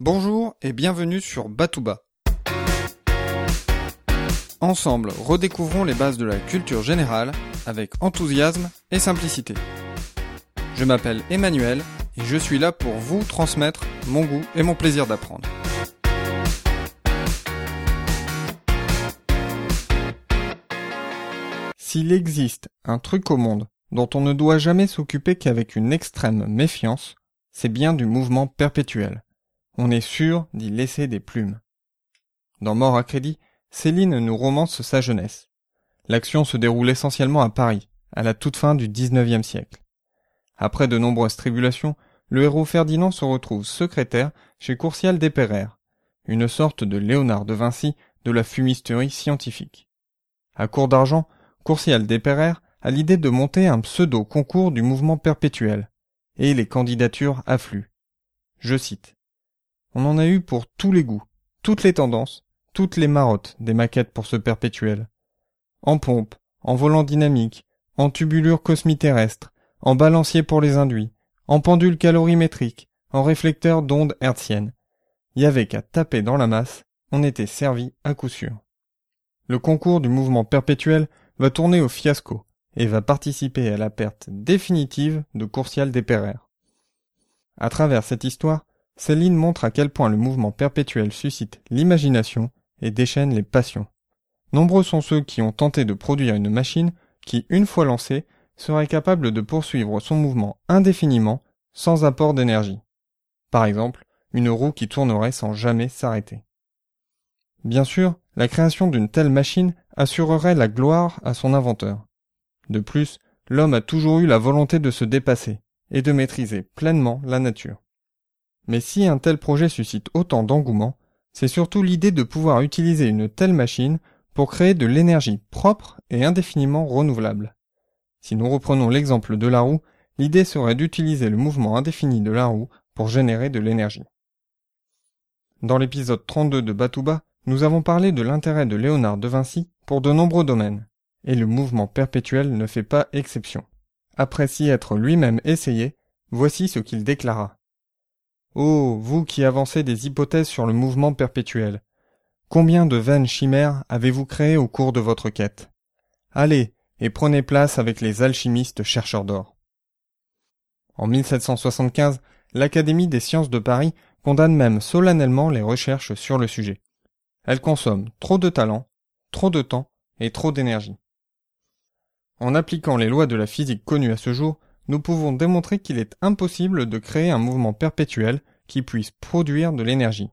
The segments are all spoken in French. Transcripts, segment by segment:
Bonjour et bienvenue sur Batouba. Ensemble, redécouvrons les bases de la culture générale avec enthousiasme et simplicité. Je m'appelle Emmanuel et je suis là pour vous transmettre mon goût et mon plaisir d'apprendre. S'il existe un truc au monde dont on ne doit jamais s'occuper qu'avec une extrême méfiance, c'est bien du mouvement perpétuel. On est sûr d'y laisser des plumes. Dans Mort à crédit, Céline nous romance sa jeunesse. L'action se déroule essentiellement à Paris, à la toute fin du XIXe siècle. Après de nombreuses tribulations, le héros Ferdinand se retrouve secrétaire chez Courcial Desperrères, une sorte de Léonard de Vinci de la fumisterie scientifique. À court d'argent, Courcial Desperrères a l'idée de monter un pseudo-concours du mouvement perpétuel, et les candidatures affluent. Je cite. On en a eu pour tous les goûts, toutes les tendances, toutes les marottes des maquettes pour ce perpétuel. En pompe, en volant dynamique, en tubulure cosmiterrestre, en balancier pour les induits, en pendule calorimétrique, en réflecteur d'ondes hertziennes. Y avait qu'à taper dans la masse, on était servi à coup sûr. Le concours du mouvement perpétuel va tourner au fiasco et va participer à la perte définitive de Courcial Desperrères. À travers cette histoire, Céline montre à quel point le mouvement perpétuel suscite l'imagination et déchaîne les passions. Nombreux sont ceux qui ont tenté de produire une machine qui, une fois lancée, serait capable de poursuivre son mouvement indéfiniment sans apport d'énergie. Par exemple, une roue qui tournerait sans jamais s'arrêter. Bien sûr, la création d'une telle machine assurerait la gloire à son inventeur. De plus, l'homme a toujours eu la volonté de se dépasser et de maîtriser pleinement la nature. Mais si un tel projet suscite autant d'engouement, c'est surtout l'idée de pouvoir utiliser une telle machine pour créer de l'énergie propre et indéfiniment renouvelable. Si nous reprenons l'exemple de la roue, l'idée serait d'utiliser le mouvement indéfini de la roue pour générer de l'énergie. Dans l'épisode 32 de Batouba, nous avons parlé de l'intérêt de Léonard de Vinci pour de nombreux domaines, et le mouvement perpétuel ne fait pas exception. Après s'y être lui-même essayé, voici ce qu'il déclara. Oh, vous qui avancez des hypothèses sur le mouvement perpétuel, combien de vaines chimères avez-vous créées au cours de votre quête? Allez, et prenez place avec les alchimistes chercheurs d'or. En 1775, l'Académie des sciences de Paris condamne même solennellement les recherches sur le sujet. Elles consomment trop de talent, trop de temps et trop d'énergie. En appliquant les lois de la physique connues à ce jour, nous pouvons démontrer qu'il est impossible de créer un mouvement perpétuel qui puisse produire de l'énergie.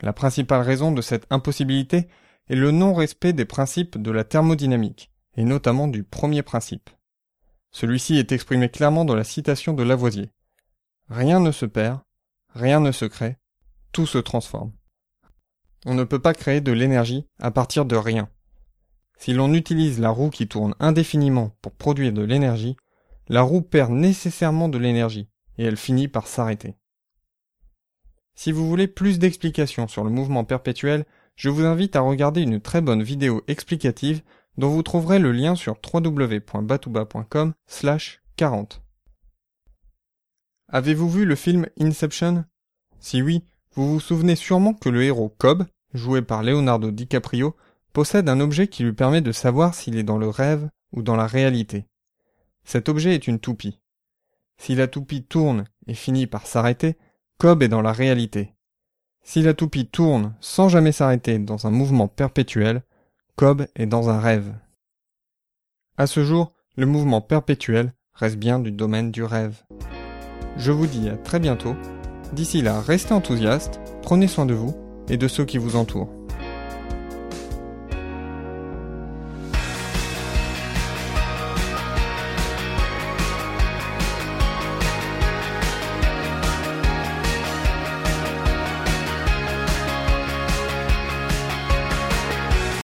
La principale raison de cette impossibilité est le non-respect des principes de la thermodynamique, et notamment du premier principe. Celui-ci est exprimé clairement dans la citation de Lavoisier. Rien ne se perd, rien ne se crée, tout se transforme. On ne peut pas créer de l'énergie à partir de rien. Si l'on utilise la roue qui tourne indéfiniment pour produire de l'énergie, la roue perd nécessairement de l'énergie et elle finit par s'arrêter. Si vous voulez plus d'explications sur le mouvement perpétuel, je vous invite à regarder une très bonne vidéo explicative dont vous trouverez le lien sur www.batouba.com 40. Avez-vous vu le film Inception? Si oui, vous vous souvenez sûrement que le héros Cobb, joué par Leonardo DiCaprio, possède un objet qui lui permet de savoir s'il est dans le rêve ou dans la réalité. Cet objet est une toupie. Si la toupie tourne et finit par s'arrêter, Cobb est dans la réalité. Si la toupie tourne sans jamais s'arrêter dans un mouvement perpétuel, Cobb est dans un rêve. À ce jour, le mouvement perpétuel reste bien du domaine du rêve. Je vous dis à très bientôt. D'ici là, restez enthousiastes, prenez soin de vous et de ceux qui vous entourent.